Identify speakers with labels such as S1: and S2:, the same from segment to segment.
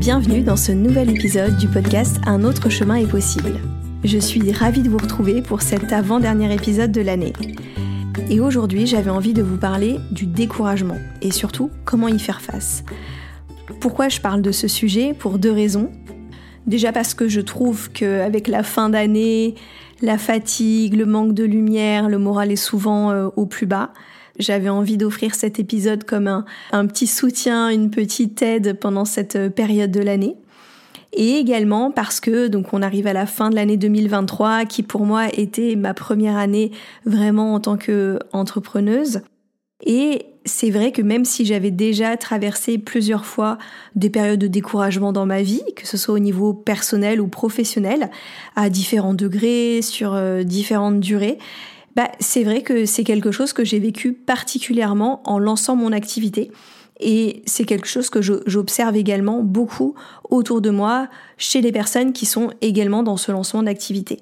S1: Bienvenue dans ce nouvel épisode du podcast Un autre chemin est possible. Je suis ravie de vous retrouver pour cet avant-dernier épisode de l'année. Et aujourd'hui, j'avais envie de vous parler du découragement et surtout comment y faire face. Pourquoi je parle de ce sujet? Pour deux raisons. Déjà parce que je trouve qu'avec la fin d'année, la fatigue, le manque de lumière, le moral est souvent euh, au plus bas. J'avais envie d'offrir cet épisode comme un, un, petit soutien, une petite aide pendant cette euh, période de l'année. Et également parce que donc on arrive à la fin de l'année 2023 qui pour moi était ma première année vraiment en tant qu'entrepreneuse. Et c'est vrai que même si j'avais déjà traversé plusieurs fois des périodes de découragement dans ma vie, que ce soit au niveau personnel ou professionnel, à différents degrés, sur euh, différentes durées, bah, c'est vrai que c'est quelque chose que j'ai vécu particulièrement en lançant mon activité. Et c'est quelque chose que j'observe également beaucoup autour de moi, chez les personnes qui sont également dans ce lancement d'activité.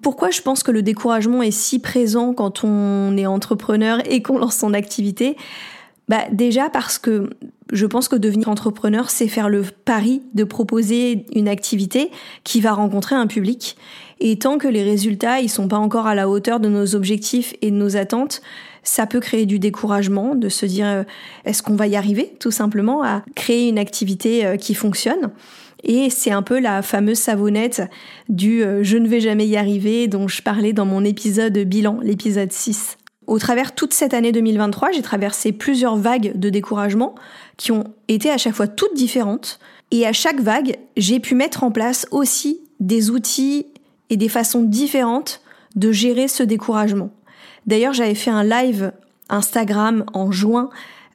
S1: Pourquoi je pense que le découragement est si présent quand on est entrepreneur et qu'on lance son activité? Bah déjà parce que je pense que devenir entrepreneur, c'est faire le pari de proposer une activité qui va rencontrer un public. Et tant que les résultats ils sont pas encore à la hauteur de nos objectifs et de nos attentes, ça peut créer du découragement, de se dire euh, est-ce qu'on va y arriver tout simplement à créer une activité euh, qui fonctionne. Et c'est un peu la fameuse savonnette du euh, je ne vais jamais y arriver dont je parlais dans mon épisode bilan, l'épisode 6. Au travers toute cette année 2023, j'ai traversé plusieurs vagues de découragement qui ont été à chaque fois toutes différentes. Et à chaque vague, j'ai pu mettre en place aussi des outils et des façons différentes de gérer ce découragement. D'ailleurs, j'avais fait un live Instagram en juin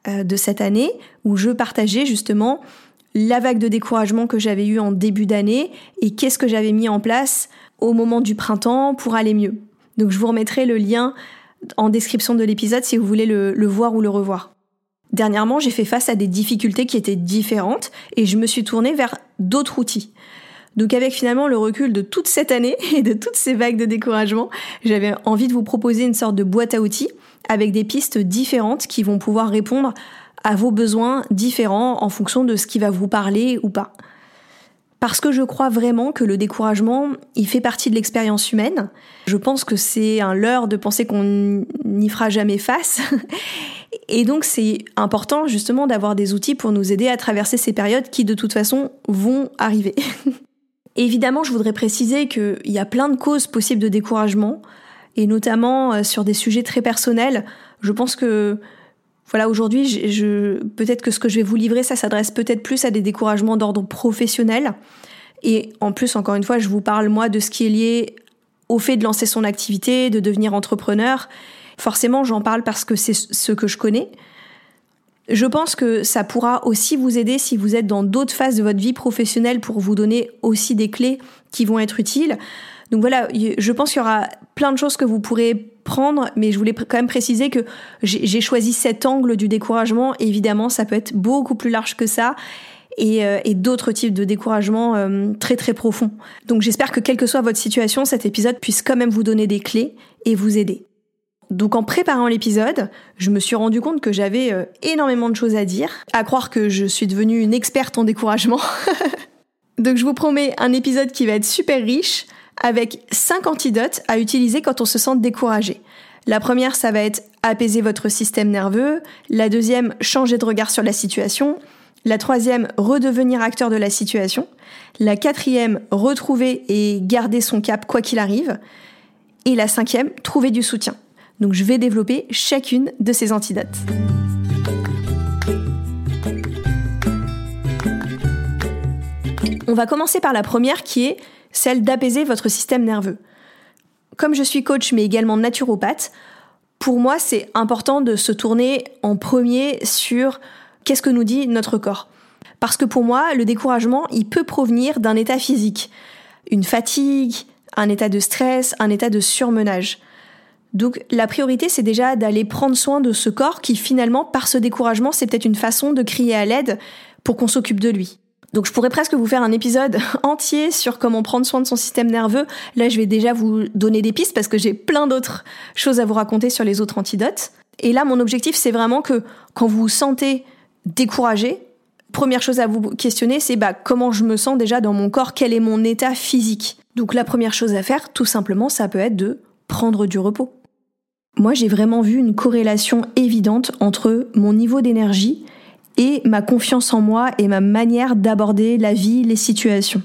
S1: euh, de cette année où je partageais justement la vague de découragement que j'avais eue en début d'année et qu'est-ce que j'avais mis en place au moment du printemps pour aller mieux. Donc je vous remettrai le lien en description de l'épisode si vous voulez le, voir ou le revoir. Dernièrement, j'ai fait face à des difficultés qui étaient différentes et je me suis tournée vers d'autres outils. Donc avec finalement le recul de toute cette année et de toutes ces vagues de découragement, j'avais envie de vous proposer une sorte de boîte à outils avec des pistes différentes qui vont pouvoir répondre à vos besoins différents en fonction de ce qui va vous parler ou pas. Parce que je crois vraiment que le découragement, il fait partie de l'expérience humaine. Je pense que c'est un leurre de penser qu'on n'y fera jamais face. Et donc c'est important justement d'avoir des outils pour nous aider à traverser ces périodes qui de toute façon vont arriver. Évidemment, je voudrais préciser qu'il y a plein de causes possibles de découragement, et notamment euh, sur des sujets très personnels. Je pense que voilà, aujourd'hui, je, peut-être que ce que je vais vous livrer, ça s'adresse peut-être plus à des découragements d'ordre professionnel. Et en plus, encore une fois, je vous parle moi de ce qui est lié au fait de lancer son activité, de devenir entrepreneur. Forcément, j'en parle parce que c'est ce que je connais. Je pense que ça pourra aussi vous aider si vous êtes dans d'autres phases de votre vie professionnelle pour vous donner aussi des clés qui vont être utiles. Donc voilà, je pense qu'il y aura plein de choses que vous pourrez mais je voulais quand même préciser que j'ai choisi cet angle du découragement. Évidemment, ça peut être beaucoup plus large que ça. Et, euh, d'autres types de découragement euh, très très profonds. Donc j'espère que quelle que soit votre situation, cet épisode puisse quand même vous donner des clés et vous aider. Donc en préparant l'épisode, je me suis rendu compte que j'avais euh, énormément de choses à dire, à croire que je suis devenue une experte en découragement. Donc je vous promets un épisode qui va être super riche, avec 5 antidotes à utiliser quand on se sent découragé. La première, ça va être apaiser votre système nerveux. La deuxième, changer de regard sur la situation. La troisième, redevenir acteur de la situation. La quatrième, retrouver et garder son cap quoi qu'il arrive. Et la cinquième, trouver du soutien. Donc je vais développer chacune de ces antidotes. On va commencer par la première qui est celle d'apaiser votre système nerveux. Comme je suis coach mais également naturopathe, pour moi c'est important de se tourner en premier sur qu'est-ce que nous dit notre corps. Parce que pour moi, le découragement, il peut provenir d'un état physique, une fatigue, un état de stress, un état de surmenage. Donc la priorité, c'est déjà d'aller prendre soin de ce corps qui finalement, par ce découragement, c'est peut-être une façon de crier à l'aide pour qu'on s'occupe de lui. Donc je pourrais presque vous faire un épisode entier sur comment prendre soin de son système nerveux. Là, je vais déjà vous donner des pistes parce que j'ai plein d'autres choses à vous raconter sur les autres antidotes. Et là, mon objectif, c'est vraiment que quand vous vous sentez découragé, première chose à vous questionner, c'est bah, comment je me sens déjà dans mon corps, quel est mon état physique? Donc la première chose à faire, tout simplement, ça peut être de prendre du repos. Moi, j'ai vraiment vu une corrélation évidente entre mon niveau d'énergie et ma confiance en moi et ma manière d'aborder la vie, les situations.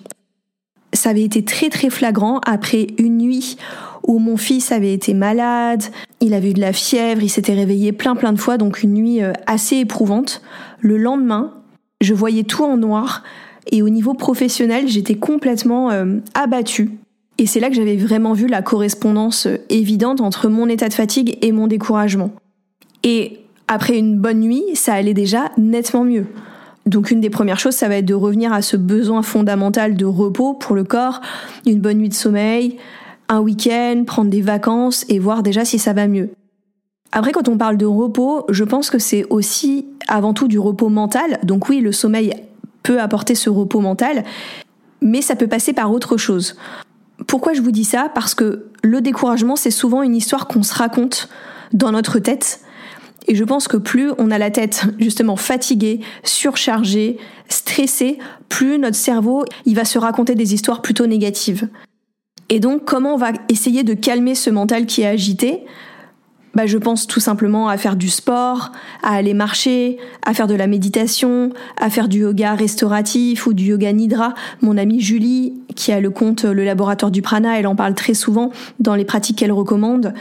S1: Ça avait été très très flagrant après une nuit où mon fils avait été malade, il avait eu de la fièvre, il s'était réveillé plein plein de fois, donc une nuit euh, assez éprouvante. Le lendemain, je voyais tout en noir et au niveau professionnel, j'étais complètement euh, abattue. Et c'est là que j'avais vraiment vu la correspondance euh, évidente entre mon état de fatigue et mon découragement. Et après une bonne nuit, ça allait déjà nettement mieux. Donc une des premières choses, ça va être de revenir à ce besoin fondamental de repos pour le corps, une bonne nuit de sommeil, un week-end, prendre des vacances et voir déjà si ça va mieux. Après, quand on parle de repos, je pense que c'est aussi avant tout du repos mental. Donc oui, le sommeil peut apporter ce repos mental, mais ça peut passer par autre chose. Pourquoi je vous dis ça? Parce que le découragement, c'est souvent une histoire qu'on se raconte dans notre tête. Et je pense que plus on a la tête justement fatiguée, surchargée, stressée, plus notre cerveau, il va se raconter des histoires plutôt négatives. Et donc, comment on va essayer de calmer ce mental qui est agité? Bah, je pense tout simplement à faire du sport, à aller marcher, à faire de la méditation, à faire du yoga restauratif ou du yoga nidra. Mon amie Julie, qui a le compte Le Laboratoire du Prana, elle en parle très souvent dans les pratiques qu'elle recommande.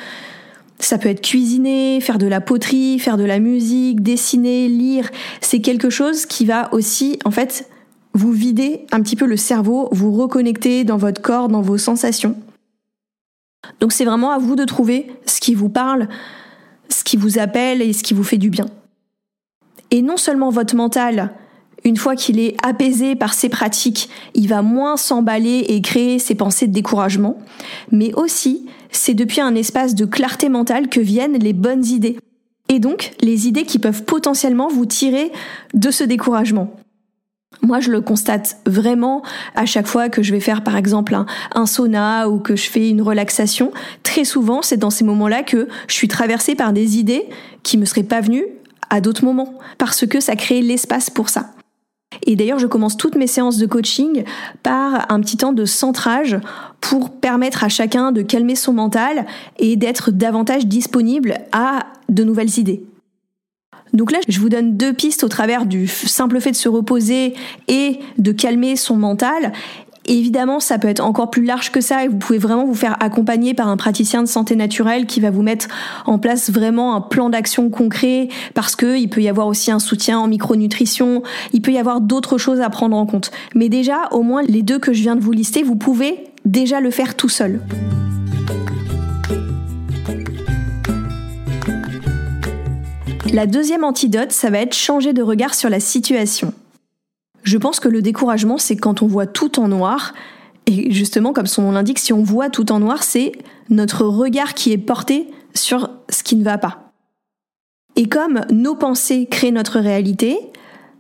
S1: Ça peut être cuisiner, faire de la poterie, faire de la musique, dessiner, lire. C'est quelque chose qui va aussi, en fait, vous vider un petit peu le cerveau, vous reconnecter dans votre corps, dans vos sensations. Donc c'est vraiment à vous de trouver ce qui vous parle, ce qui vous appelle et ce qui vous fait du bien. Et non seulement votre mental, une fois qu'il est apaisé par ces pratiques, il va moins s'emballer et créer ses pensées de découragement, mais aussi c'est depuis un espace de clarté mentale que viennent les bonnes idées. Et donc les idées qui peuvent potentiellement vous tirer de ce découragement. Moi, je le constate vraiment à chaque fois que je vais faire, par exemple, un, sauna ou que je fais une relaxation. Très souvent, c'est dans ces moments-là que je suis traversée par des idées qui me seraient pas venues à d'autres moments, parce que ça crée l'espace pour ça. Et d'ailleurs, je commence toutes mes séances de coaching par un petit temps de centrage pour permettre à chacun de calmer son mental et d'être davantage disponible à de nouvelles idées. Donc là, je vous donne deux pistes au travers du simple fait de se reposer et de calmer son mental. Évidemment, ça peut être encore plus large que ça et vous pouvez vraiment vous faire accompagner par un praticien de santé naturelle qui va vous mettre en place vraiment un plan d'action concret parce que il peut y avoir aussi un soutien en micronutrition, il peut y avoir d'autres choses à prendre en compte. Mais déjà, au moins les deux que je viens de vous lister, vous pouvez déjà le faire tout seul. La deuxième antidote, ça va être changer de regard sur la situation. Je pense que le découragement, c'est quand on voit tout en noir. Et justement, comme son nom l'indique, si on voit tout en noir, c'est notre regard qui est porté sur ce qui ne va pas. Et comme nos pensées créent notre réalité,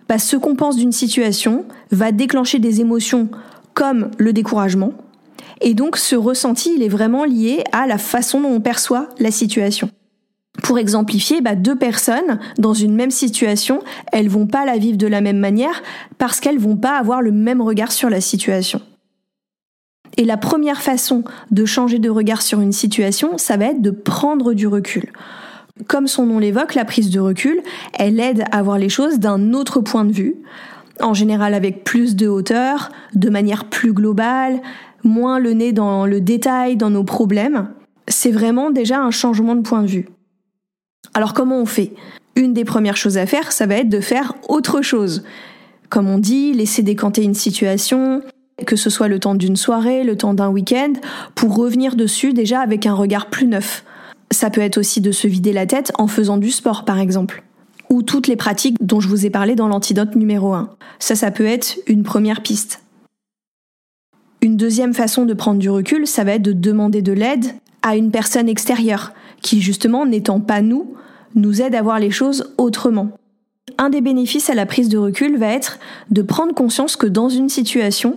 S1: bah, ce qu'on pense d'une situation va déclencher des émotions comme le découragement. Et donc ce ressenti, il est vraiment lié à la façon dont on perçoit la situation. Pour exemplifier, bah, deux personnes dans une même situation, elles vont pas la vivre de la même manière parce qu'elles vont pas avoir le même regard sur la situation. Et la première façon de changer de regard sur une situation, ça va être de prendre du recul. Comme son nom l'évoque, la prise de recul, elle aide à voir les choses d'un autre point de vue, en général avec plus de hauteur, de manière plus globale, moins le nez dans le détail, dans nos problèmes. C'est vraiment déjà un changement de point de vue. Alors comment on fait? Une des premières choses à faire, ça va être de faire autre chose. Comme on dit, laisser décanter une situation, que ce soit le temps d'une soirée, le temps d'un week-end, pour revenir dessus déjà avec un regard plus neuf. Ça peut être aussi de se vider la tête en faisant du sport par exemple. Ou toutes les pratiques dont je vous ai parlé dans l'antidote numéro 1. Ça, ça peut être une première piste. Une deuxième façon de prendre du recul, ça va être de demander de l'aide à une personne extérieure, qui justement, n'étant pas nous, nous aide à voir les choses autrement. Un des bénéfices à la prise de recul va être de prendre conscience que dans une situation,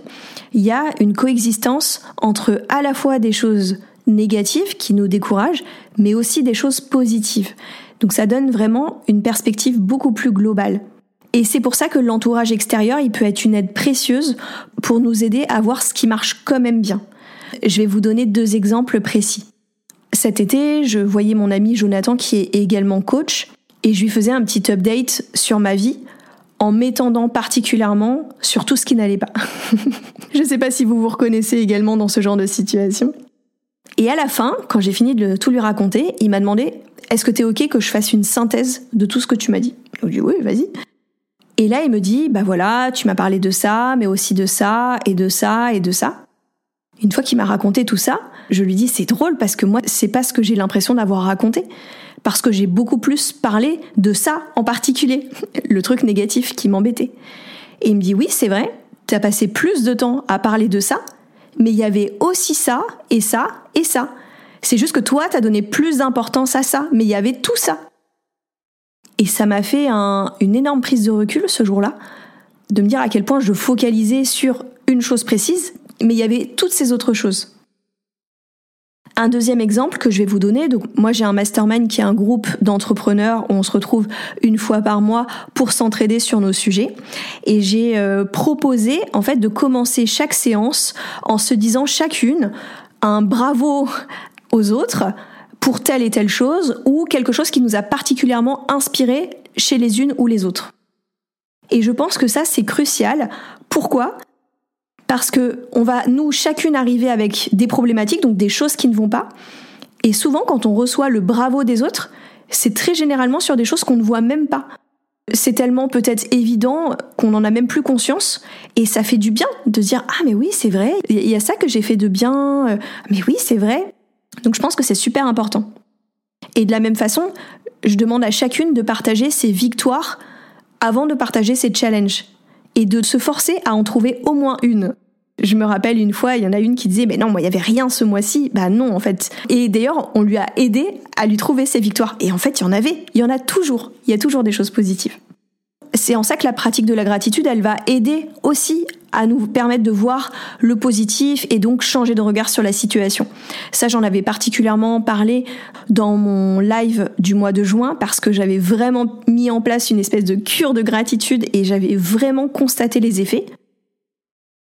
S1: il y a une coexistence entre à la fois des choses négatives qui nous découragent, mais aussi des choses positives. Donc ça donne vraiment une perspective beaucoup plus globale. Et c'est pour ça que l'entourage extérieur, il peut être une aide précieuse pour nous aider à voir ce qui marche quand même bien. Je vais vous donner deux exemples précis. Cet été, je voyais mon ami Jonathan qui est également coach et je lui faisais un petit update sur ma vie en m'étendant particulièrement sur tout ce qui n'allait pas. je ne sais pas si vous vous reconnaissez également dans ce genre de situation. Et à la fin, quand j'ai fini de tout lui raconter, il m'a demandé Est-ce que tu es OK que je fasse une synthèse de tout ce que tu m'as dit? Je lui ai dit Oui, vas-y. Et là, il me dit Bah voilà, tu m'as parlé de ça, mais aussi de ça, et de ça, et de ça. Une fois qu'il m'a raconté tout ça, je lui dis c'est drôle parce que moi c'est pas ce que j'ai l'impression d'avoir raconté parce que j'ai beaucoup plus parlé de ça en particulier, le truc négatif qui m'embêtait. Et il me dit oui, c'est vrai, tu as passé plus de temps à parler de ça, mais il y avait aussi ça et ça et ça. C'est juste que toi, tu donné plus d'importance à ça, mais il y avait tout ça. Et ça m'a fait une énorme prise de recul ce jour-là, de me dire à quel point je focalisais sur une chose précise, mais il y avait toutes ces autres choses. Un deuxième exemple que je vais vous donner, donc moi j'ai un mastermind qui est un groupe d'entrepreneurs où on se retrouve une fois par mois pour s'entraider sur nos sujets et j'ai euh, proposé en fait de commencer chaque séance en se disant chacune un bravo aux autres pour telle et telle chose ou quelque chose qui nous a particulièrement inspiré chez les unes ou les autres. Et je pense que ça c'est crucial. Pourquoi? Parce que on va nous chacune arriver avec des problématiques, donc des choses qui ne vont pas. Et souvent, quand on reçoit le bravo des autres, c'est très généralement sur des choses qu'on ne voit même pas. C'est tellement peut-être évident qu'on n'en a même plus conscience. Et ça fait du bien de dire ah mais oui c'est vrai. Il y a ça que j'ai fait de bien. Euh, mais oui c'est vrai donc je pense que c'est super important. Et de la même façon je demande à chacune de partager ses victoires avant de partager ses challenges et de se forcer à en trouver au moins une. Je me rappelle une fois, il y en a une qui disait, mais non, moi, il y avait rien ce mois-ci. Bah non, en fait. Et d'ailleurs, on lui a aidé à lui trouver ses victoires. Et en fait, il y en avait. Il y en a toujours. Il y a toujours des choses positives. C'est en ça que la pratique de la gratitude, elle va aider aussi à nous permettre de voir le positif et donc changer de regard sur la situation. Ça, j'en avais particulièrement parlé dans mon live du mois de juin parce que j'avais vraiment mis en place une espèce de cure de gratitude et j'avais vraiment constaté les effets.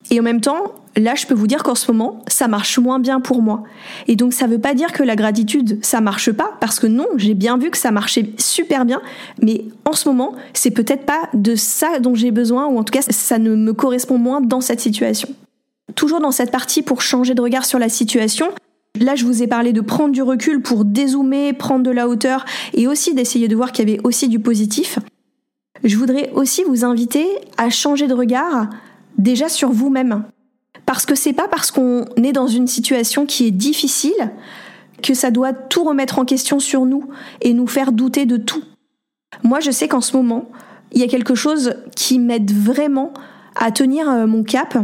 S1: Et en même temps, là, je peux vous dire qu'en ce moment, ça marche moins bien pour moi. Et donc, ça veut pas dire que la gratitude, ça marche pas, parce que non, j'ai bien vu que ça marchait super bien, mais en ce moment, c'est peut-être pas de ça dont j'ai besoin, ou en tout cas, ça ne me correspond moins dans cette situation. Toujours dans cette partie pour changer de regard sur la situation, Là, je vous ai parlé de prendre du recul pour dézoomer, prendre de la hauteur et aussi d'essayer de voir qu'il y avait aussi du positif. Je voudrais aussi vous inviter à changer de regard déjà sur vous-même. Parce que c'est pas parce qu'on est dans une situation qui est difficile que ça doit tout remettre en question sur nous et nous faire douter de tout. Moi, je sais qu'en ce moment, il y a quelque chose qui m'aide vraiment à tenir euh, mon cap,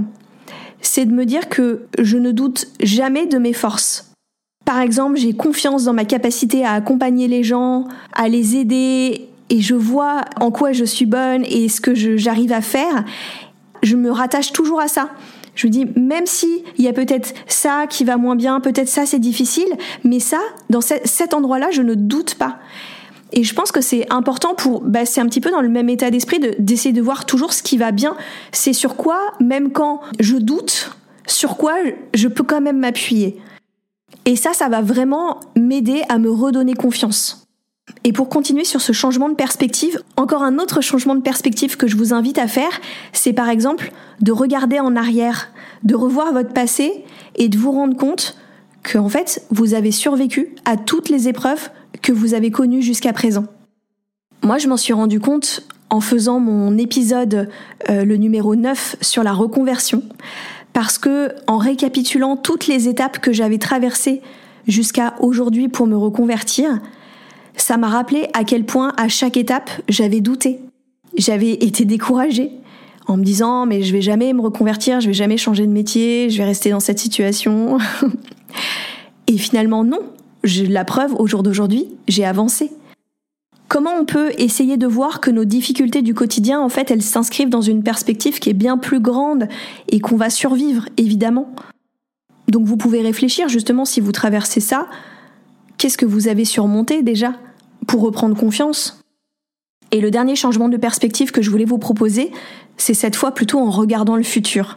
S1: c'est de me dire que je ne doute jamais de mes forces. Par exemple, j'ai confiance dans ma capacité à accompagner les gens, à les aider, et je vois en quoi je suis bonne et ce que j'arrive à faire. Je me rattache toujours à ça Je me dis, même si il y a peut-être ça qui va moins bien, peut-être ça c'est difficile, mais ça, dans cet endroit-là, je ne doute pas. Et je pense que c'est important pour, bah, c'est un petit peu dans le même état d'esprit d'essayer de voir toujours ce qui va bien. C'est sur quoi, même quand je doute, sur quoi je peux quand même m'appuyer. Et ça, ça va vraiment m'aider à me redonner confiance. Et pour continuer sur ce changement de perspective, encore un autre changement de perspective que je vous invite à faire, c'est par exemple de regarder en arrière, de revoir votre passé et de vous rendre compte que en fait, vous avez survécu à toutes les épreuves que vous avez connues jusqu'à présent. Moi, je m'en suis rendu compte en faisant mon épisode euh, le numéro 9 sur la reconversion parce que en récapitulant toutes les étapes que j'avais traversées jusqu'à aujourd'hui pour me reconvertir, ça m'a rappelé à quel point à chaque étape j'avais douté. J'avais été découragée en me disant mais je vais jamais me reconvertir, je vais jamais changer de métier, je vais rester dans cette situation. Et finalement non, la preuve au jour d'aujourd'hui, j'ai avancé. Comment on peut essayer de voir que nos difficultés du quotidien, en fait, elles s'inscrivent dans une perspective qui est bien plus grande et qu'on va survivre, évidemment? Donc vous pouvez réfléchir justement si vous traversez ça, qu'est-ce que vous avez surmonté déjà? Pour reprendre confiance Et le dernier changement de perspective que je voulais vous proposer, c'est cette fois plutôt en regardant le futur.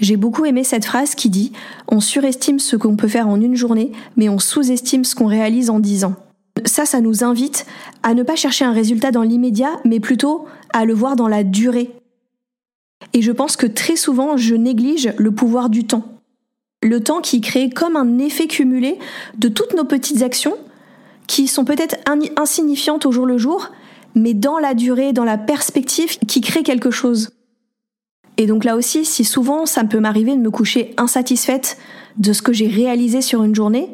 S1: J'ai beaucoup aimé cette phrase qui dit ⁇ On surestime ce qu'on peut faire en une journée, mais on sous-estime ce qu'on réalise en dix ans ⁇ Ça, ça nous invite à ne pas chercher un résultat dans l'immédiat, mais plutôt à le voir dans la durée. Et je pense que très souvent, je néglige le pouvoir du temps. Le temps qui crée comme un effet cumulé de toutes nos petites actions qui sont peut-être insignifiantes au jour le jour, mais dans la durée, dans la perspective, qui crée quelque chose. Et donc là aussi, si souvent ça peut m'arriver de me coucher insatisfaite de ce que j'ai réalisé sur une journée,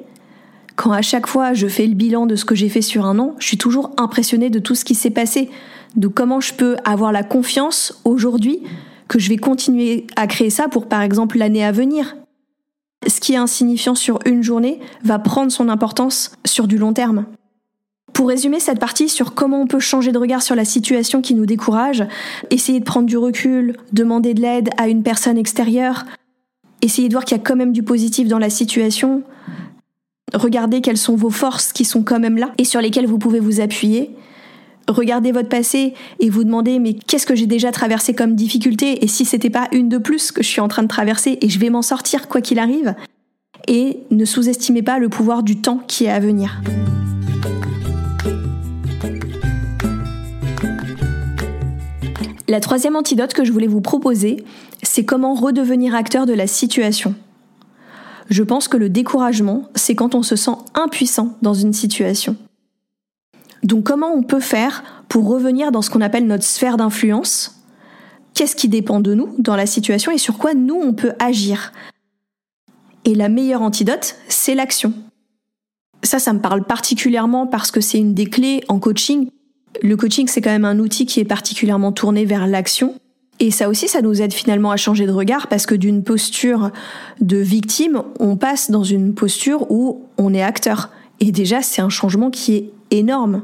S1: quand à chaque fois je fais le bilan de ce que j'ai fait sur un an, je suis toujours impressionnée de tout ce qui s'est passé, de comment je peux avoir la confiance aujourd'hui que je vais continuer à créer ça pour par exemple l'année à venir ce qui est insignifiant sur une journée va prendre son importance sur du long terme. Pour résumer cette partie sur comment on peut changer de regard sur la situation qui nous décourage, essayer de prendre du recul, demander de l'aide à une personne extérieure, essayer de voir qu'il y a quand même du positif dans la situation, regarder quelles sont vos forces qui sont quand même là et sur lesquelles vous pouvez vous appuyer, regardez votre passé et vous demandez mais qu'est-ce que j'ai déjà traversé comme difficulté et si c'était pas une de plus que je suis en train de traverser et je vais m'en sortir quoi qu'il arrive et ne sous-estimez pas le pouvoir du temps qui est à venir. La troisième antidote que je voulais vous proposer, c'est comment redevenir acteur de la situation. Je pense que le découragement, c'est quand on se sent impuissant dans une situation. Donc comment on peut faire pour revenir dans ce qu'on appelle notre sphère d'influence? Qu'est-ce qui dépend de nous dans la situation et sur quoi nous on peut agir? Et la meilleure antidote, c'est l'action. Ça, ça me parle particulièrement parce que c'est une des clés en coaching. Le coaching, c'est quand même un outil qui est particulièrement tourné vers l'action. Et ça aussi, ça nous aide finalement à changer de regard parce que d'une posture de victime, on passe dans une posture où on est acteur. Et déjà, c'est un changement qui est énorme.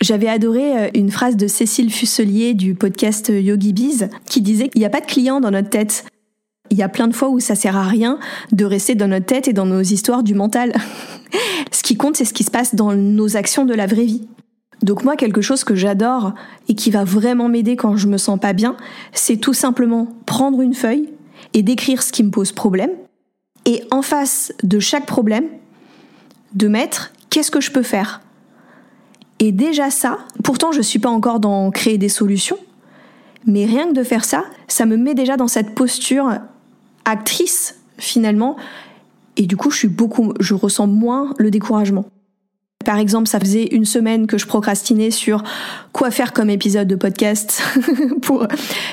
S1: J'avais adoré euh, une phrase de Cécile Fusselier du podcast Yogi Biz qui disait qu'il n'y a pas de client dans notre tête. Il y a plein de fois où ça sert à rien de rester dans notre tête et dans nos histoires du mental. ce qui compte, c'est ce qui se passe dans nos actions de la vraie vie. Donc moi, quelque chose que j'adore et qui va vraiment m'aider quand je me sens pas bien, c'est tout simplement prendre une feuille et décrire ce qui me pose problème. Et en face de chaque problème, de mettre qu'est-ce que je peux faire? Et déjà ça, pourtant je suis pas encore dans créer des solutions, mais rien que de faire ça, ça me met déjà dans cette posture actrice finalement, et du coup je suis beaucoup, je ressens moins le découragement. Par exemple, ça faisait une semaine que je procrastinais sur quoi faire comme épisode de podcast pour,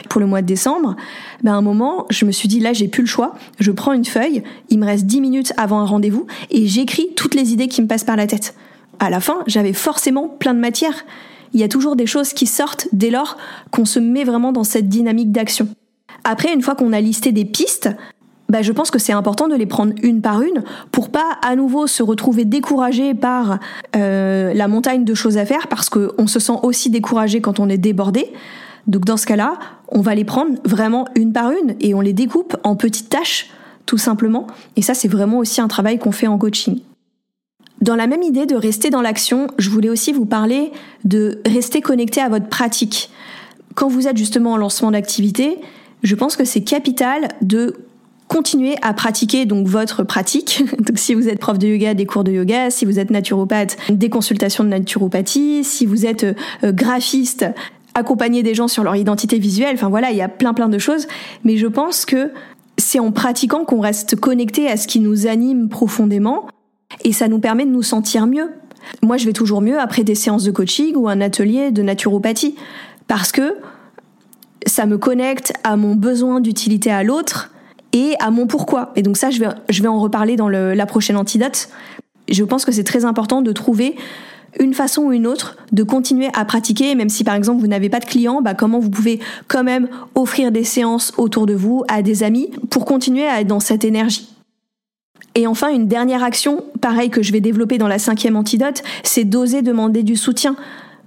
S1: pour le mois de décembre. Ben, à un moment, je me suis dit, là, j'ai plus le choix. Je prends une feuille, il me reste 10 minutes avant un rendez-vous, et j'écris toutes les idées qui me passent par la tête à la fin, j'avais forcément plein de matière. Il y a toujours des choses qui sortent dès lors qu'on se met vraiment dans cette dynamique d'action. Après, une fois qu'on a listé des pistes, bah, je pense que c'est important de les prendre une par une pour pas à nouveau se retrouver découragé par euh, la montagne de choses à faire parce qu'on se sent aussi découragé quand on est débordé. Donc dans ce cas-là, on va les prendre vraiment une par une et on les découpe en petites tâches, tout simplement. Et ça, c'est vraiment aussi un travail qu'on fait en coaching. Dans la même idée de rester dans l'action, je voulais aussi vous parler de rester connecté à votre pratique. Quand vous êtes justement en lancement d'activité, je pense que c'est capital de continuer à pratiquer donc votre pratique. donc si vous êtes prof de yoga, des cours de yoga, si vous êtes naturopathe, des consultations de naturopathie, si vous êtes euh, graphiste, accompagner des gens sur leur identité visuelle. Enfin voilà, il y a plein plein de choses. Mais je pense que c'est en pratiquant qu'on reste connecté à ce qui nous anime profondément et ça nous permet de nous sentir mieux. Moi, je vais toujours mieux après des séances de coaching ou un atelier de naturopathie parce que ça me connecte à mon besoin d'utilité à l'autre et à mon pourquoi. Et donc ça, je vais, je vais en reparler dans la prochaine antidote. Je pense que c'est très important de trouver une façon ou une autre de continuer à pratiquer, même si par exemple vous n'avez pas de clients, bah comment vous pouvez quand même offrir des séances autour de vous à des amis pour continuer à être dans cette énergie. Et enfin, une dernière action, pareil que je vais développer dans la cinquième antidote, c'est d'oser demander du soutien.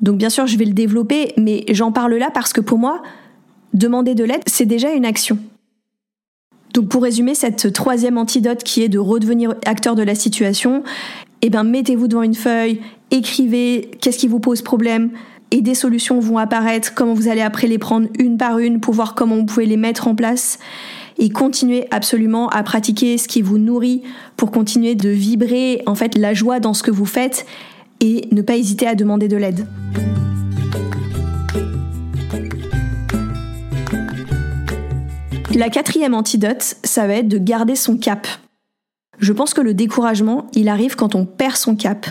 S1: Donc bien sûr, je vais le développer, mais j'en parle là parce que pour moi, demander de l'aide, c'est déjà une action. Donc pour résumer cette troisième antidote qui est de redevenir acteur de la situation, eh ben mettez-vous devant une feuille, écrivez qu'est-ce qui vous pose problème et des solutions vont apparaître, comment vous allez après les prendre une par une pour voir comment vous pouvez les mettre en place et continuez absolument à pratiquer ce qui vous nourrit pour continuer de vibrer en fait la joie dans ce que vous faites et ne pas hésiter à demander de l'aide. La quatrième antidote, ça va être de garder son cap. Je pense que le découragement, il arrive quand on perd son cap.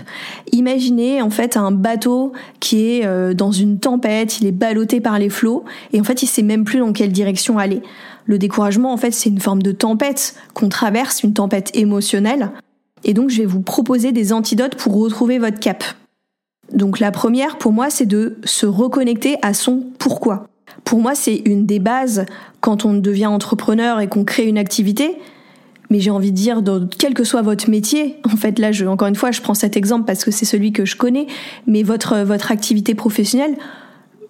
S1: Imaginez en fait un bateau qui est euh, dans une tempête, il est ballotté par les flots et en fait il sait même plus dans quelle direction aller. Le découragement en fait c'est une forme de tempête qu'on traverse, une tempête émotionnelle. Et donc je vais vous proposer des antidotes pour retrouver votre cap. Donc la première pour moi c'est de se reconnecter à son pourquoi. Pour moi c'est une des bases quand on devient entrepreneur et qu'on crée une activité, mais j'ai envie de dire, quel que soit votre métier, en fait, là, encore une fois, je prends cet exemple parce que c'est celui que je connais, mais votre, votre activité professionnelle,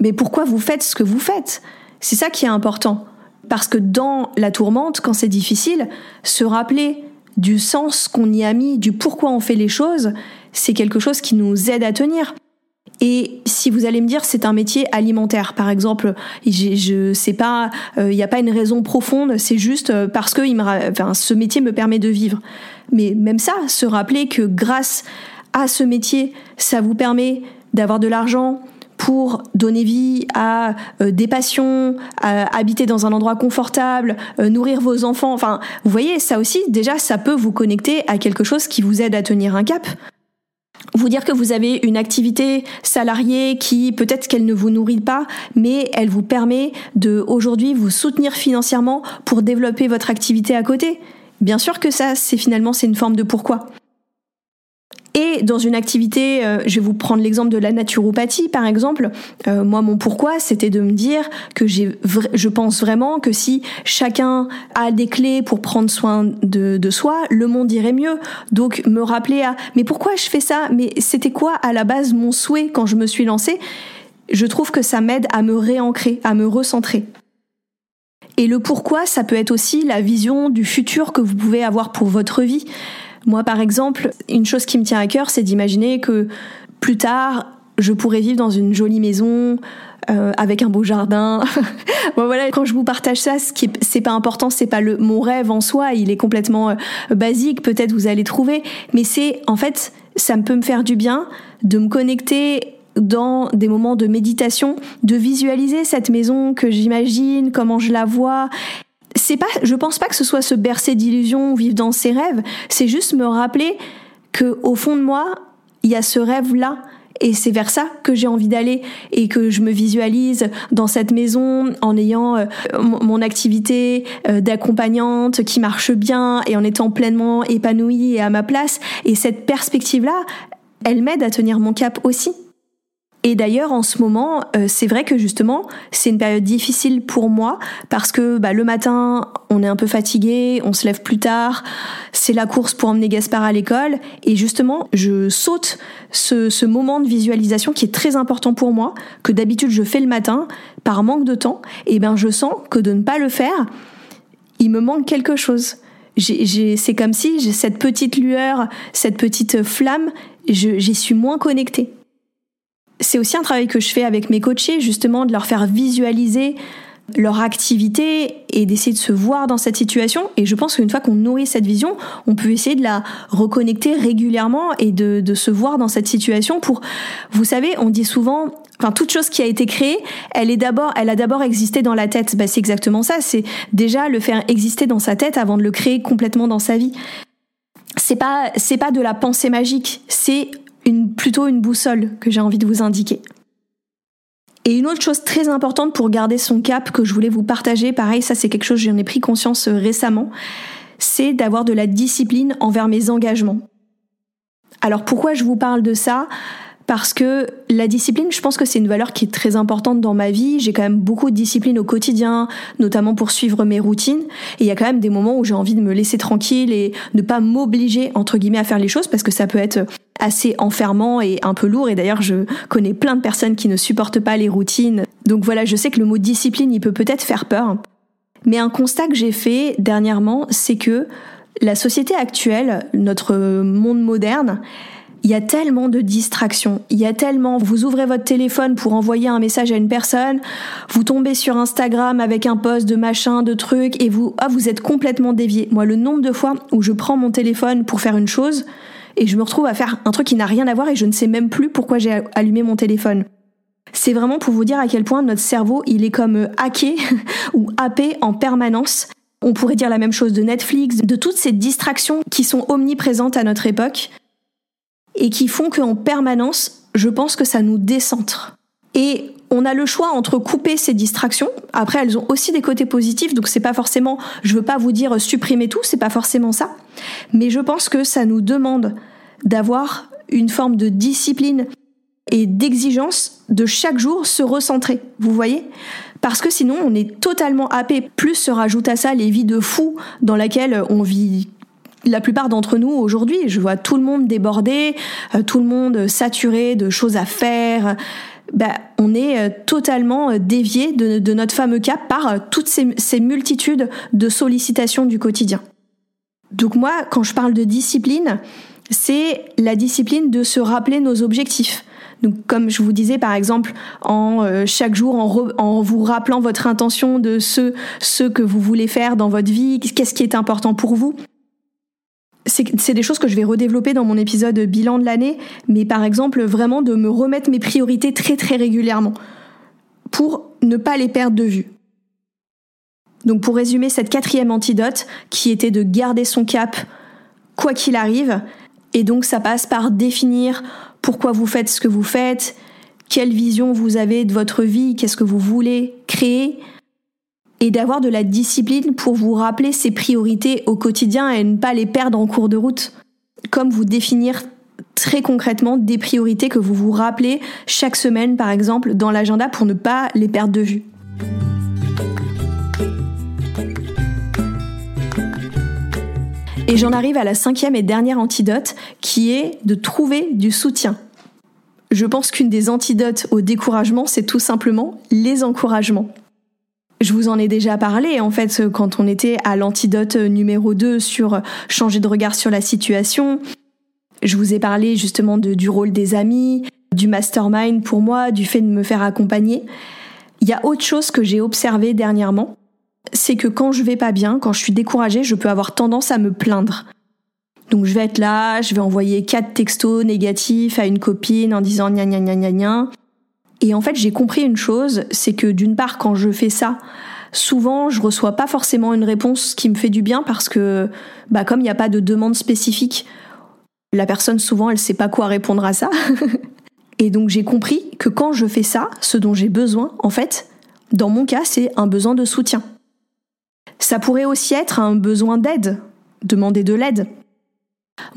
S1: mais pourquoi vous faites ce que vous faites? C'est ça qui est important. Parce que dans la tourmente, quand c'est difficile, se rappeler du sens qu'on y a mis, du pourquoi on fait les choses, c'est quelque chose qui nous aide à tenir. Et si vous allez me dire c'est un métier alimentaire, par exemple, je sais pas, il euh, n'y a pas une raison profonde, c'est juste euh, parce que il me, enfin, ce métier me permet de vivre. Mais même ça, se rappeler que grâce à ce métier, ça vous permet d'avoir de l'argent pour donner vie à euh, des passions, habiter dans un endroit confortable, nourrir vos enfants. Enfin, vous voyez, ça aussi, déjà, ça peut vous connecter à quelque chose qui vous aide à tenir un cap vous dire que vous avez une activité salariée qui peut-être qu'elle ne vous nourrit pas, mais elle vous permet de aujourd'hui vous soutenir financièrement pour développer votre activité à côté. Bien sûr que ça, c'est finalement c'est une forme de pourquoi. Et dans une activité, euh, je vais vous prendre l'exemple de la naturopathie par exemple. Euh, moi, mon pourquoi, c'était de me dire que j'ai, je pense vraiment que si chacun a des clés pour prendre soin de, de soi, le monde irait mieux. Donc me rappeler à, mais pourquoi je fais ça? Mais c'était quoi à la base mon souhait quand je me suis lancée? Je trouve que ça m'aide à me réancrer, à me recentrer. Et le pourquoi, ça peut être aussi la vision du futur que vous pouvez avoir pour votre vie. Moi, par exemple, une chose qui me tient à cœur, c'est d'imaginer que plus tard, je pourrais vivre dans une jolie maison, euh, avec un beau jardin. bon voilà, quand je vous partage ça, ce qui c'est pas important, c'est pas le mon rêve en soi, il est complètement euh, basique, peut-être vous allez trouver, mais c'est en fait ça peut me faire du bien de me connecter dans des moments de méditation, de visualiser cette maison que j'imagine, comment je la vois c'est pas, je pense pas que ce soit se bercer d'illusions vivre dans ses rêves. C'est juste me rappeler que au fond de moi, il y a ce rêve-là. Et c'est vers ça que j'ai envie d'aller et que je me visualise dans cette maison en ayant euh, mon activité euh, d'accompagnante qui marche bien et en étant pleinement épanouie et à ma place. Et cette perspective-là, elle m'aide à tenir mon cap aussi. Et d'ailleurs, en ce moment, euh, c'est vrai que justement, c'est une période difficile pour moi parce que bah, le matin, on est un peu fatigué, on se lève plus tard, c'est la course pour emmener Gaspard à l'école, et justement, je saute ce, ce moment de visualisation qui est très important pour moi, que d'habitude je fais le matin par manque de temps. Et ben, je sens que de ne pas le faire, il me manque quelque chose. c'est comme si j'ai cette petite lueur, cette petite flamme, j'y suis moins connectée c'est aussi un travail que je fais avec mes coachés, justement, de leur faire visualiser leur activité et d'essayer de se voir dans cette situation. Et je pense qu'une fois qu'on nourrit cette vision, on peut essayer de la reconnecter régulièrement et de, se voir dans cette situation pour, vous savez, on dit souvent, enfin toute chose qui a été créée, elle est d'abord, elle a d'abord existé dans la tête. Bah, c'est exactement ça. C'est déjà le faire exister dans sa tête avant de le créer complètement dans sa vie. C'est pas, c'est pas de la pensée magique. C'est plutôt une boussole que j'ai envie de vous indiquer. Et une autre chose très importante pour garder son cap que je voulais vous partager, pareil, ça c'est quelque chose j'en ai pris conscience euh, récemment, c'est d'avoir de la discipline envers mes engagements. Alors pourquoi je vous parle de ça? Parce que la discipline, je pense que c'est une valeur qui est très importante dans ma vie. J'ai quand même beaucoup de discipline au quotidien, notamment pour suivre mes routines. Et il y a quand même des moments où j'ai envie de me laisser tranquille et ne pas m'obliger, entre guillemets, à faire les choses parce que ça peut être assez enfermant et un peu lourd. Et d'ailleurs, je connais plein de personnes qui ne supportent pas les routines. Donc voilà, je sais que le mot discipline, il peut peut-être faire peur. Mais un constat que j'ai fait dernièrement, c'est que la société actuelle, notre monde moderne, il y a tellement de distractions, il y a tellement, vous ouvrez votre téléphone pour envoyer un message à une personne, vous tombez sur Instagram avec un post de machin, de trucs, et vous, ah, vous êtes complètement dévié. Moi, le nombre de fois où je prends mon téléphone pour faire une chose, et je me retrouve à faire un truc qui n'a rien à voir et je ne sais même plus pourquoi j'ai allumé mon téléphone. C'est vraiment pour vous dire à quel point notre cerveau, il est comme euh, hacké ou happé en permanence. On pourrait dire la même chose de Netflix, de toutes ces distractions qui sont omniprésentes à notre époque et qui font qu'en permanence, je pense que ça nous décentre. Et on a le choix entre couper ces distractions. Après, elles ont aussi des côtés positifs, donc c'est pas forcément, je veux pas vous dire supprimer tout, c'est pas forcément ça. Mais je pense que ça nous demande d'avoir une forme de discipline et d'exigence de chaque jour se recentrer. Vous voyez? Parce que sinon, on est totalement happé. Plus se rajoute à ça les vies de fous dans lesquelles on vit la plupart d'entre nous aujourd'hui, je vois tout le monde débordé, euh, tout le monde saturé de choses à faire. Ben, on est euh, totalement euh, dévié de, notre fameux cap par toutes ces, multitudes de sollicitations du quotidien. Donc moi, quand je parle de discipline, c'est la discipline de se rappeler nos objectifs. Donc, comme je vous disais, par exemple, en chaque jour, en, en, vous rappelant votre intention de ce, ce que vous voulez faire dans votre vie, qu'est-ce qui est important pour vous c'est des choses que je vais redévelopper dans mon épisode bilan de l'année, mais par exemple vraiment de me remettre mes priorités très très régulièrement pour ne pas les perdre de vue. Donc pour résumer cette quatrième antidote qui était de garder son cap quoi qu'il arrive, et donc ça passe par définir pourquoi vous faites ce que vous faites, quelle vision vous avez de votre vie, qu'est-ce que vous voulez créer, et d'avoir de la discipline pour vous rappeler ces priorités au quotidien et ne pas les perdre en cours de route. Comme vous définir très concrètement des priorités que vous vous rappelez chaque semaine par exemple dans l'agenda pour ne pas les perdre de vue. Et j'en arrive à la cinquième et dernière antidote qui est de trouver du soutien. Je pense qu'une des antidotes au découragement, c'est tout simplement les encouragements. Je vous en ai déjà parlé, en fait, quand on était à l'antidote numéro 2 sur changer de regard sur la situation. Je vous ai parlé justement du rôle des amis, du mastermind pour moi, du fait de me faire accompagner. Il y a autre chose que j'ai observé dernièrement, c'est que quand je vais pas bien, quand je suis découragée, je peux avoir tendance à me plaindre. Donc je vais être là, je vais envoyer quatre textos négatifs à une copine en disant gna gna gna gna gna. Et en fait, j'ai compris une chose, c'est que d'une part, quand je fais ça, souvent, je reçois pas forcément une réponse qui me fait du bien parce que, bah, comme il n'y a pas de demande spécifique, la personne souvent, elle sait pas quoi répondre à ça. Et donc, j'ai compris que quand je fais ça, ce dont j'ai besoin, en fait, dans mon cas, c'est un besoin de soutien. Ça pourrait aussi être un besoin d'aide, demander de l'aide.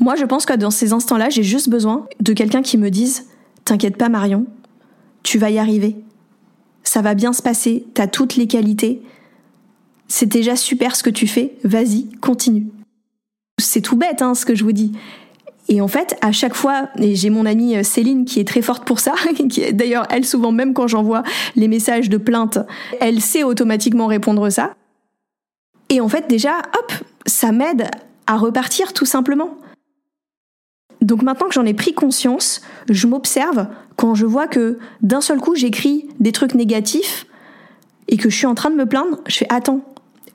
S1: Moi, je pense que dans ces instants-là, j'ai juste besoin de quelqu'un qui me dise T'inquiète pas, Marion, tu vas y arriver. Ça va bien se passer, tu as toutes les qualités. C'est déjà super ce que tu fais, vas-y, continue. C'est tout bête hein, ce que je vous dis. Et en fait, à chaque fois, et j'ai mon amie euh, Céline qui est très forte pour ça, qui d'ailleurs elle souvent même quand j'envoie les messages de plainte, elle sait automatiquement répondre ça. Et en fait déjà, hop, ça m'aide à repartir tout simplement. Donc maintenant que j'en ai pris conscience, je m'observe quand je vois que d'un seul coup j'écris des trucs négatifs et que je suis en train de me plaindre, je fais attends,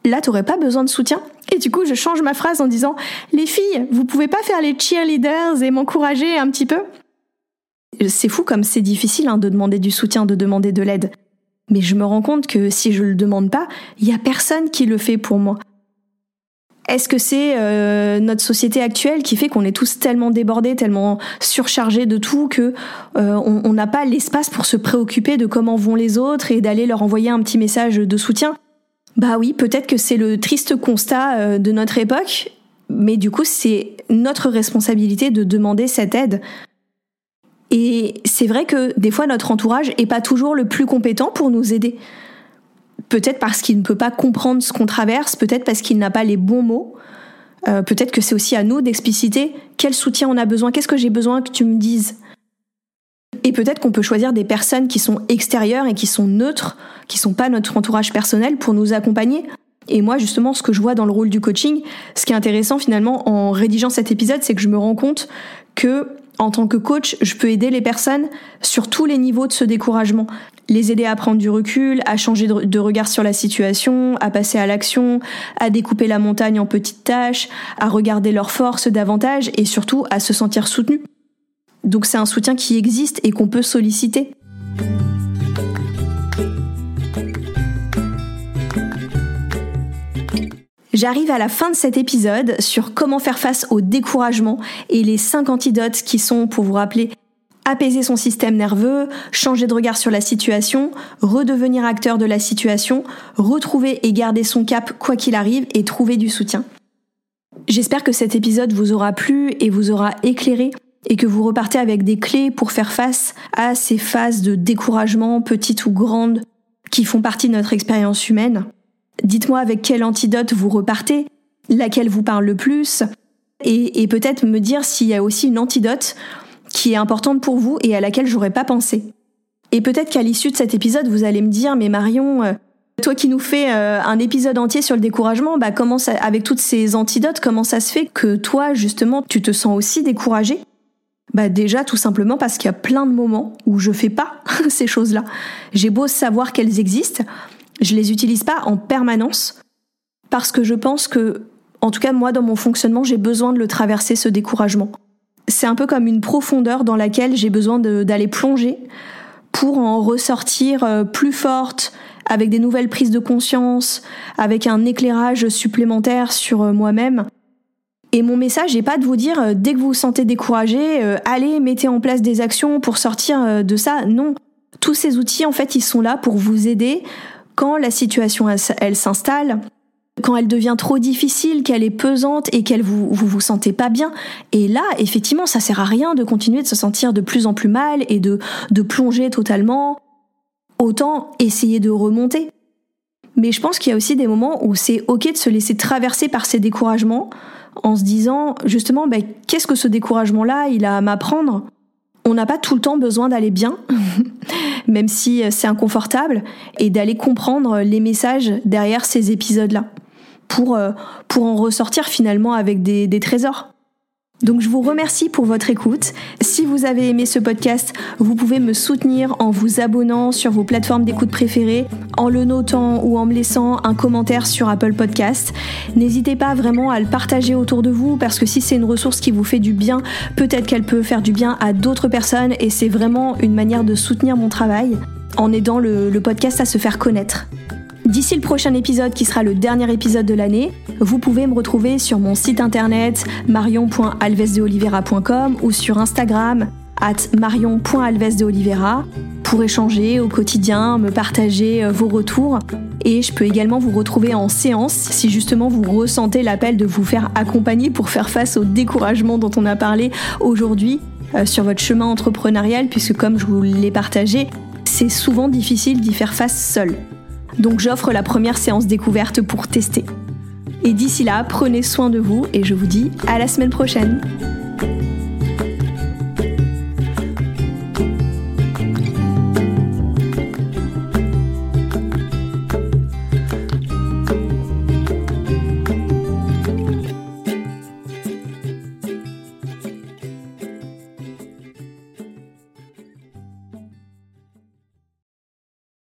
S1: là t'aurais pas besoin de soutien? Et du coup je change ma phrase en disant les filles, vous pouvez pas faire les cheerleaders et m'encourager un petit peu? C'est fou comme c'est difficile hein, de demander du soutien, de demander de l'aide. Mais je me rends compte que si je le demande pas, il y a personne qui le fait pour moi. Est-ce que c'est euh, notre société actuelle qui fait qu'on est tous tellement débordés, tellement surchargés de tout que euh, n'a pas l'espace pour se préoccuper de comment vont les autres et d'aller leur envoyer un petit message de soutien? Bah oui, peut-être que c'est le triste constat euh, de notre époque, mais du coup c'est notre responsabilité de demander cette aide. Et c'est vrai que des fois notre entourage est pas toujours le plus compétent pour nous aider. Peut-être parce qu'il ne peut pas comprendre ce qu'on traverse, peut-être parce qu'il n'a pas les bons mots. Euh, peut-être que c'est aussi à nous d'expliciter quel soutien on a besoin, qu'est-ce que j'ai besoin que tu me dises. Et peut-être qu'on peut choisir des personnes qui sont extérieures et qui sont neutres, qui sont pas notre entourage personnel pour nous accompagner. Et moi, justement, ce que je vois dans le rôle du coaching, ce qui est intéressant finalement en rédigeant cet épisode, c'est que je me rends compte que en tant que coach, je peux aider les personnes sur tous les niveaux de ce découragement les aider à prendre du recul, à changer de regard sur la situation, à passer à l'action, à découper la montagne en petites tâches, à regarder leurs forces davantage et surtout à se sentir soutenu. Donc c'est un soutien qui existe et qu'on peut solliciter. J'arrive à la fin de cet épisode sur comment faire face au découragement et les 5 antidotes qui sont, pour vous rappeler, apaiser son système nerveux, changer de regard sur la situation, redevenir acteur de la situation, retrouver et garder son cap quoi qu'il arrive et trouver du soutien. J'espère que cet épisode vous aura plu et vous aura éclairé et que vous repartez avec des clés pour faire face à ces phases de découragement, petites ou grandes, qui font partie de notre expérience humaine. Dites-moi avec quel antidote vous repartez, laquelle vous parle le plus, et, peut-être me dire s'il y a aussi une antidote qui est importante pour vous et à laquelle j'aurais pas pensé. Et peut-être qu'à l'issue de cet épisode, vous allez me dire, mais Marion, euh, toi qui nous fais euh, un épisode entier sur le découragement, bah comment ça, avec toutes ces antidotes, comment ça se fait que toi, justement, tu te sens aussi découragé Bah déjà, tout simplement parce qu'il y a plein de moments où je fais pas ces choses-là. J'ai beau savoir qu'elles existent, je les utilise pas en permanence parce que je pense que, en tout cas moi dans mon fonctionnement, j'ai besoin de le traverser ce découragement c'est un peu comme une profondeur dans laquelle j'ai besoin d'aller plonger pour en ressortir euh, plus forte, avec des nouvelles prises de conscience, avec un éclairage supplémentaire sur euh, moi-même. Et mon message n'est pas de vous dire euh, dès que vous vous sentez découragé, allez, mettez en place des actions pour sortir de ça. Non, tous ces outils en fait, ils sont là pour vous aider quand la situation elle s'installe, quand elle devient trop difficile, qu'elle est pesante et qu'elle vous, vous sentez pas bien. Et là, effectivement, ça sert à rien de continuer de se sentir de plus en plus mal et de, de plonger totalement. Autant essayer de remonter. Mais je pense qu'il y a aussi des moments où c'est ok de se laisser traverser par ces découragements en se disant justement ben, qu'est-ce que ce découragement-là il a à m'apprendre? On n'a pas tout le temps besoin d'aller bien, même si c'est inconfortable, et d'aller comprendre les messages derrière ces épisodes-là pour, euh, pour en ressortir finalement avec des, des trésors. Donc je vous remercie pour votre écoute. Si vous avez aimé ce podcast, vous pouvez me soutenir en vous abonnant sur vos plateformes d'écoute préférées, en le notant ou en me laissant un commentaire sur Apple Podcast. N'hésitez pas vraiment à le partager autour de vous parce que si c'est une ressource qui vous fait du bien, peut-être qu'elle peut faire du bien à d'autres personnes et c'est vraiment une manière de soutenir mon travail en aidant le, le podcast à se faire connaître. D'ici le prochain épisode qui sera le dernier épisode de l'année, vous pouvez me retrouver sur mon site internet marion.alvesdeolivera.com ou sur Instagram at marion.alvesdeolivera pour échanger au quotidien, me partager euh, vos retours. Et je peux également vous retrouver en séance si justement vous ressentez l'appel de vous faire accompagner pour faire face au découragement dont on a parlé aujourd'hui euh, sur votre chemin entrepreneurial, puisque comme je vous l'ai partagé, c'est souvent difficile d'y faire face seul. Donc j'offre la première séance découverte pour tester. Et d'ici là, prenez soin de vous et je vous dis à la semaine prochaine.